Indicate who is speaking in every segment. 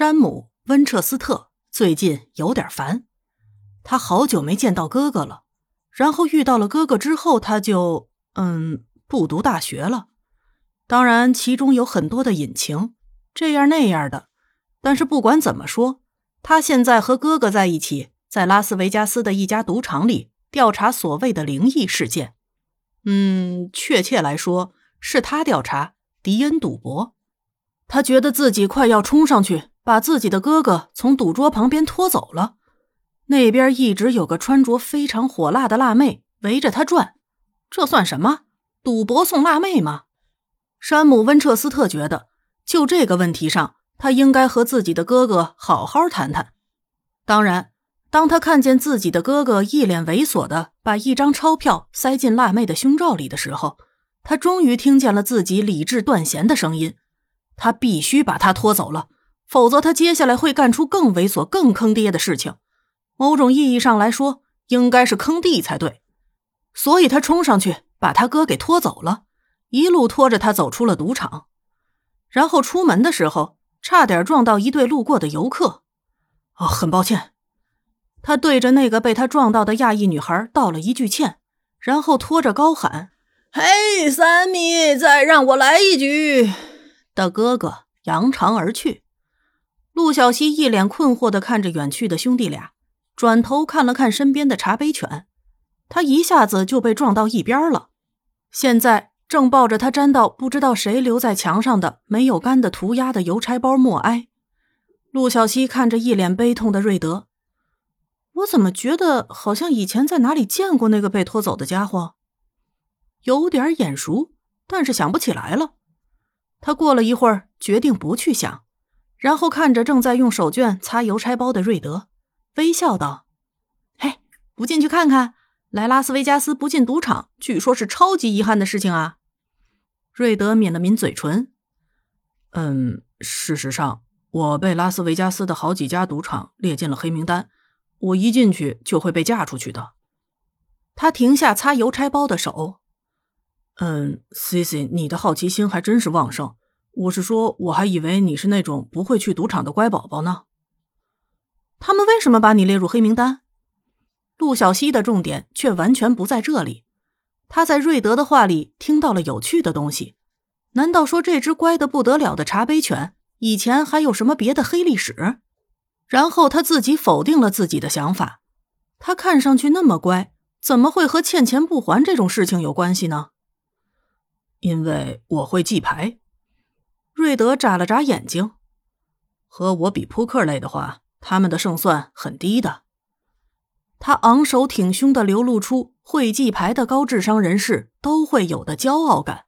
Speaker 1: 山姆·温彻斯特最近有点烦，他好久没见到哥哥了。然后遇到了哥哥之后，他就嗯不读大学了。当然，其中有很多的隐情，这样那样的。但是不管怎么说，他现在和哥哥在一起，在拉斯维加斯的一家赌场里调查所谓的灵异事件。嗯，确切来说，是他调查迪恩赌博。他觉得自己快要冲上去。把自己的哥哥从赌桌旁边拖走了，那边一直有个穿着非常火辣的辣妹围着他转，这算什么？赌博送辣妹吗？山姆·温彻斯特觉得，就这个问题上，他应该和自己的哥哥好好谈谈。当然，当他看见自己的哥哥一脸猥琐的把一张钞票塞进辣妹的胸罩里的时候，他终于听见了自己理智断弦的声音：他必须把他拖走了。否则，他接下来会干出更猥琐、更坑爹的事情。某种意义上来说，应该是坑弟才对。所以他冲上去把他哥给拖走了，一路拖着他走出了赌场。然后出门的时候，差点撞到一对路过的游客。哦，很抱歉。他对着那个被他撞到的亚裔女孩道了一句歉，然后拖着高喊：“嘿，三米，再让我来一局！”的哥哥扬长而去。陆小西一脸困惑的看着远去的兄弟俩，转头看了看身边的茶杯犬，他一下子就被撞到一边了。现在正抱着他粘到不知道谁留在墙上的没有干的涂鸦的邮差包默哀。陆小西看着一脸悲痛的瑞德，我怎么觉得好像以前在哪里见过那个被拖走的家伙？有点眼熟，但是想不起来了。他过了一会儿，决定不去想。然后看着正在用手绢擦邮差包的瑞德，微笑道：“嘿，不进去看看？来拉斯维加斯不进赌场，据说是超级遗憾的事情啊。”瑞德抿了抿嘴唇：“嗯，事实上，我被拉斯维加斯的好几家赌场列进了黑名单，我一进去就会被嫁出去的。”他停下擦邮差包的手：“嗯，Cici，你的好奇心还真是旺盛。”我是说，我还以为你是那种不会去赌场的乖宝宝呢。他们为什么把你列入黑名单？陆小西的重点却完全不在这里。他在瑞德的话里听到了有趣的东西。难道说这只乖的不得了的茶杯犬以前还有什么别的黑历史？然后他自己否定了自己的想法。他看上去那么乖，怎么会和欠钱不还这种事情有关系呢？因为我会记牌。瑞德眨了眨眼睛，和我比扑克类的话，他们的胜算很低的。他昂首挺胸的流露出会记牌的高智商人士都会有的骄傲感。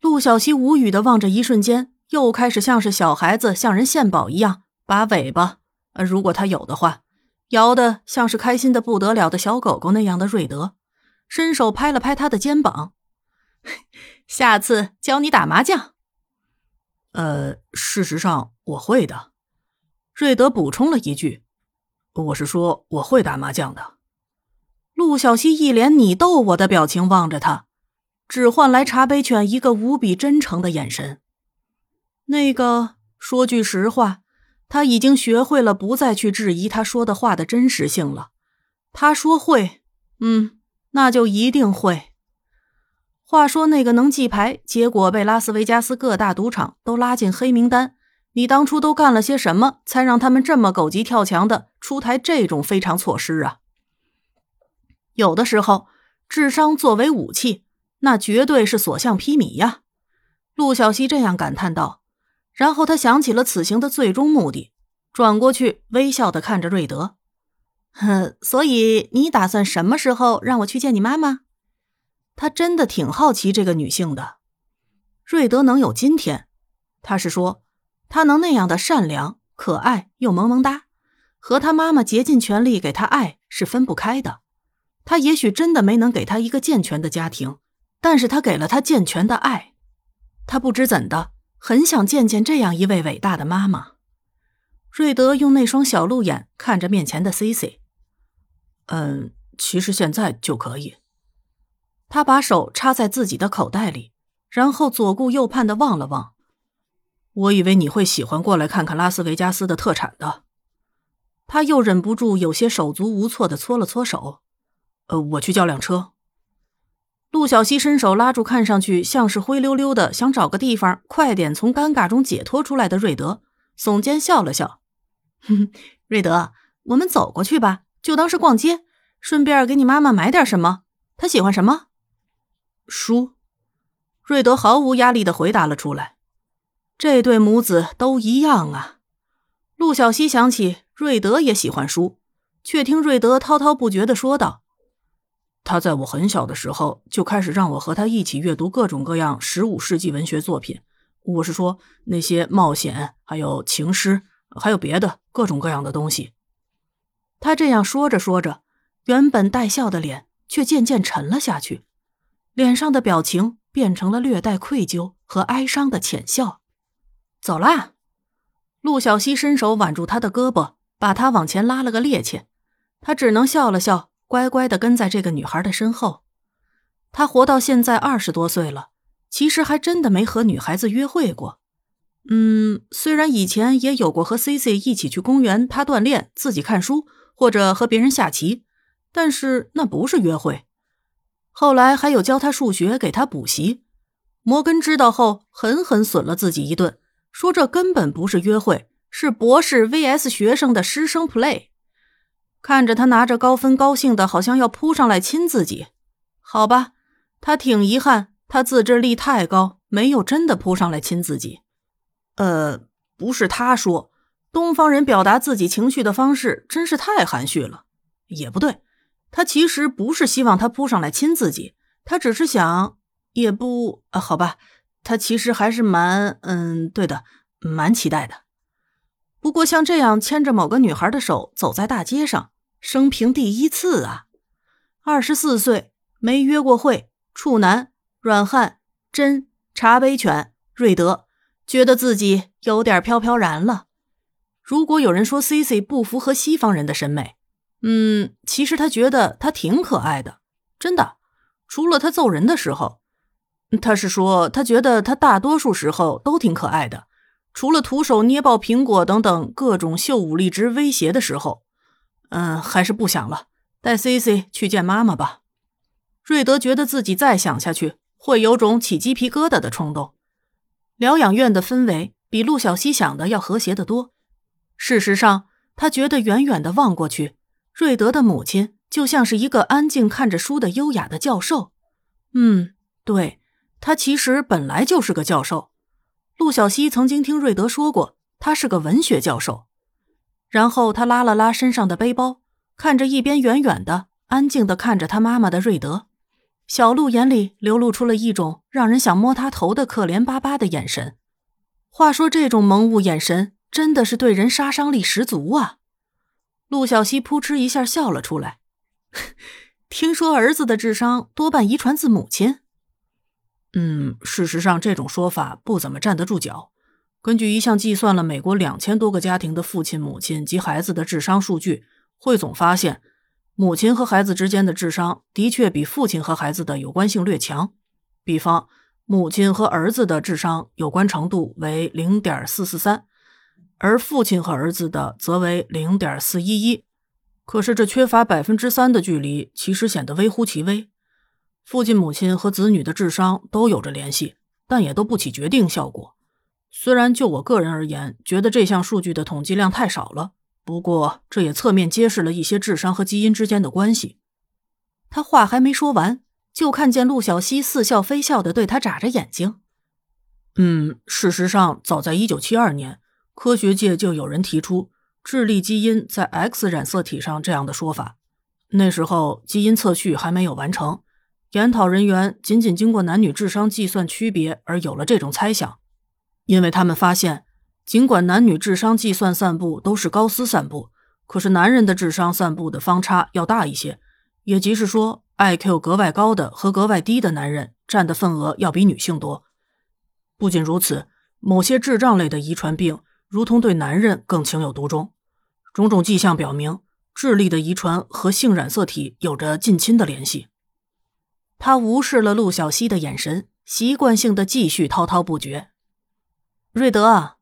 Speaker 1: 陆小西无语的望着，一瞬间又开始像是小孩子向人献宝一样，把尾巴，呃，如果他有的话，摇的像是开心的不得了的小狗狗那样的瑞德，伸手拍了拍他的肩膀，下次教你打麻将。呃，事实上我会的，瑞德补充了一句：“我是说我会打麻将的。”陆小西一脸你逗我的表情望着他，只换来茶杯犬一个无比真诚的眼神。那个说句实话，他已经学会了不再去质疑他说的话的真实性了。他说会，嗯，那就一定会。话说那个能记牌，结果被拉斯维加斯各大赌场都拉进黑名单。你当初都干了些什么，才让他们这么狗急跳墙的出台这种非常措施啊？有的时候，智商作为武器，那绝对是所向披靡呀。陆小西这样感叹道。然后他想起了此行的最终目的，转过去微笑的看着瑞德。哼，所以你打算什么时候让我去见你妈妈？他真的挺好奇这个女性的，瑞德能有今天，他是说，他能那样的善良、可爱又萌萌哒，和他妈妈竭尽全力给他爱是分不开的。他也许真的没能给他一个健全的家庭，但是他给了他健全的爱。他不知怎的，很想见见这样一位伟大的妈妈。瑞德用那双小鹿眼看着面前的 C C，嗯，其实现在就可以。他把手插在自己的口袋里，然后左顾右盼的望了望。我以为你会喜欢过来看看拉斯维加斯的特产的。他又忍不住有些手足无措的搓了搓手。呃，我去叫辆车。陆小西伸手拉住看上去像是灰溜溜的，想找个地方快点从尴尬中解脱出来的瑞德，耸肩笑了笑：“哼哼，瑞德，我们走过去吧，就当是逛街，顺便给你妈妈买点什么。她喜欢什么？书。”瑞德毫无压力的回答了出来。这对母子都一样啊。陆小西想起瑞德也喜欢书，却听瑞德滔滔不绝的说道。他在我很小的时候就开始让我和他一起阅读各种各样十五世纪文学作品。我是说那些冒险，还有情诗，还有别的各种各样的东西。他这样说着说着，原本带笑的脸却渐渐沉了下去，脸上的表情变成了略带愧疚和哀伤的浅笑。走啦！陆小西伸手挽住他的胳膊，把他往前拉了个趔趄。他只能笑了笑。乖乖的跟在这个女孩的身后，他活到现在二十多岁了，其实还真的没和女孩子约会过。嗯，虽然以前也有过和 C C 一起去公园，他锻炼，自己看书，或者和别人下棋，但是那不是约会。后来还有教他数学，给他补习。摩根知道后，狠狠损了自己一顿，说这根本不是约会，是博士 V S 学生的师生 play。看着他拿着高分，高兴的好像要扑上来亲自己。好吧，他挺遗憾，他自制力太高，没有真的扑上来亲自己。呃，不是他说，东方人表达自己情绪的方式真是太含蓄了。也不对，他其实不是希望他扑上来亲自己，他只是想，也不啊，好吧，他其实还是蛮，嗯，对的，蛮期待的。不过像这样牵着某个女孩的手走在大街上，生平第一次啊！二十四岁，没约过会，处男，软汉，真茶杯犬，瑞德，觉得自己有点飘飘然了。如果有人说 C C 不符合西方人的审美，嗯，其实他觉得他挺可爱的，真的，除了他揍人的时候，他是说他觉得他大多数时候都挺可爱的。除了徒手捏爆苹果等等各种秀武力值威胁的时候，嗯，还是不想了。带 C C 去见妈妈吧。瑞德觉得自己再想下去会有种起鸡皮疙瘩的冲动。疗养院的氛围比陆小西想的要和谐得多。事实上，他觉得远远的望过去，瑞德的母亲就像是一个安静看着书的优雅的教授。嗯，对，他其实本来就是个教授。陆小西曾经听瑞德说过，他是个文学教授。然后他拉了拉身上的背包，看着一边远远的、安静的看着他妈妈的瑞德，小鹿眼里流露出了一种让人想摸他头的可怜巴巴的眼神。话说，这种萌物眼神真的是对人杀伤力十足啊！陆小西扑哧一下笑了出来。听说儿子的智商多半遗传自母亲。嗯，事实上，这种说法不怎么站得住脚。根据一项计算了美国两千多个家庭的父亲、母亲及孩子的智商数据，汇总发现，母亲和孩子之间的智商的确比父亲和孩子的有关性略强。比方，母亲和儿子的智商有关程度为零点四四三，而父亲和儿子的则为零点四一一。可是，这缺乏百分之三的距离，其实显得微乎其微。父亲、母亲和子女的智商都有着联系，但也都不起决定效果。虽然就我个人而言，觉得这项数据的统计量太少了，不过这也侧面揭示了一些智商和基因之间的关系。他话还没说完，就看见陆小西似笑非笑的对他眨着眼睛。嗯，事实上，早在1972年，科学界就有人提出智力基因在 X 染色体上这样的说法。那时候，基因测序还没有完成。研讨人员仅仅经过男女智商计算区别而有了这种猜想，因为他们发现，尽管男女智商计算散布都是高斯散布，可是男人的智商散布的方差要大一些，也即是说，IQ 格外高的和格外低的男人占的份额要比女性多。不仅如此，某些智障类的遗传病如同对男人更情有独钟。种种迹象表明，智力的遗传和性染色体有着近亲的联系。他无视了陆小西的眼神，习惯性的继续滔滔不绝。瑞德啊，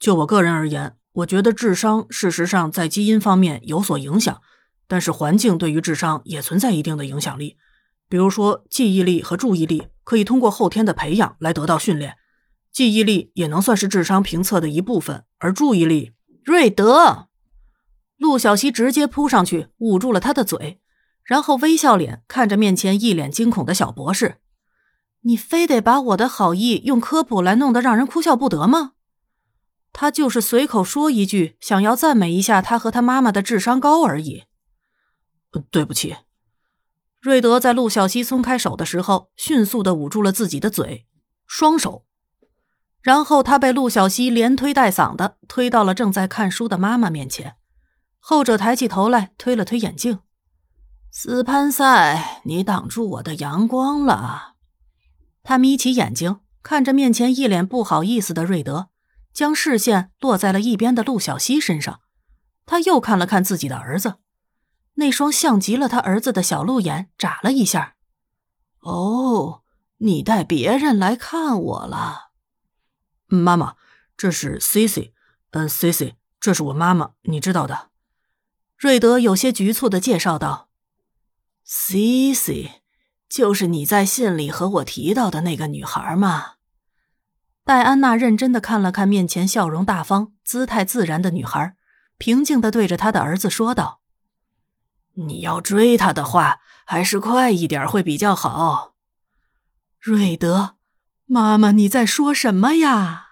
Speaker 1: 就我个人而言，我觉得智商事实上在基因方面有所影响，但是环境对于智商也存在一定的影响力。比如说，记忆力和注意力可以通过后天的培养来得到训练，记忆力也能算是智商评测的一部分，而注意力，瑞德，陆小西直接扑上去捂住了他的嘴，然后微笑脸看着面前一脸惊恐的小博士：“你非得把我的好意用科普来弄得让人哭笑不得吗？”他就是随口说一句，想要赞美一下他和他妈妈的智商高而已。对不起。瑞德在陆小西松开手的时候，迅速的捂住了自己的嘴，双手。然后他被陆小西连推带搡的推到了正在看书的妈妈面前。后者抬起头来，推了推眼镜：“斯潘塞，你挡住我的阳光了。”他眯起眼睛，看着面前一脸不好意思的瑞德，将视线落在了一边的陆小西身上。他又看了看自己的儿子。那双像极了他儿子的小鹿眼眨了一下。哦，你带别人来看我了，妈妈，这是 C C，嗯，C C，这是我妈妈，你知道的。瑞德有些局促的介绍道：“C C，就是你在信里和我提到的那个女孩吗？”戴安娜认真的看了看面前笑容大方、姿态自然的女孩，平静的对着他的儿子说道。你要追她的话，还是快一点会比较好。瑞德，妈妈，你在说什么呀？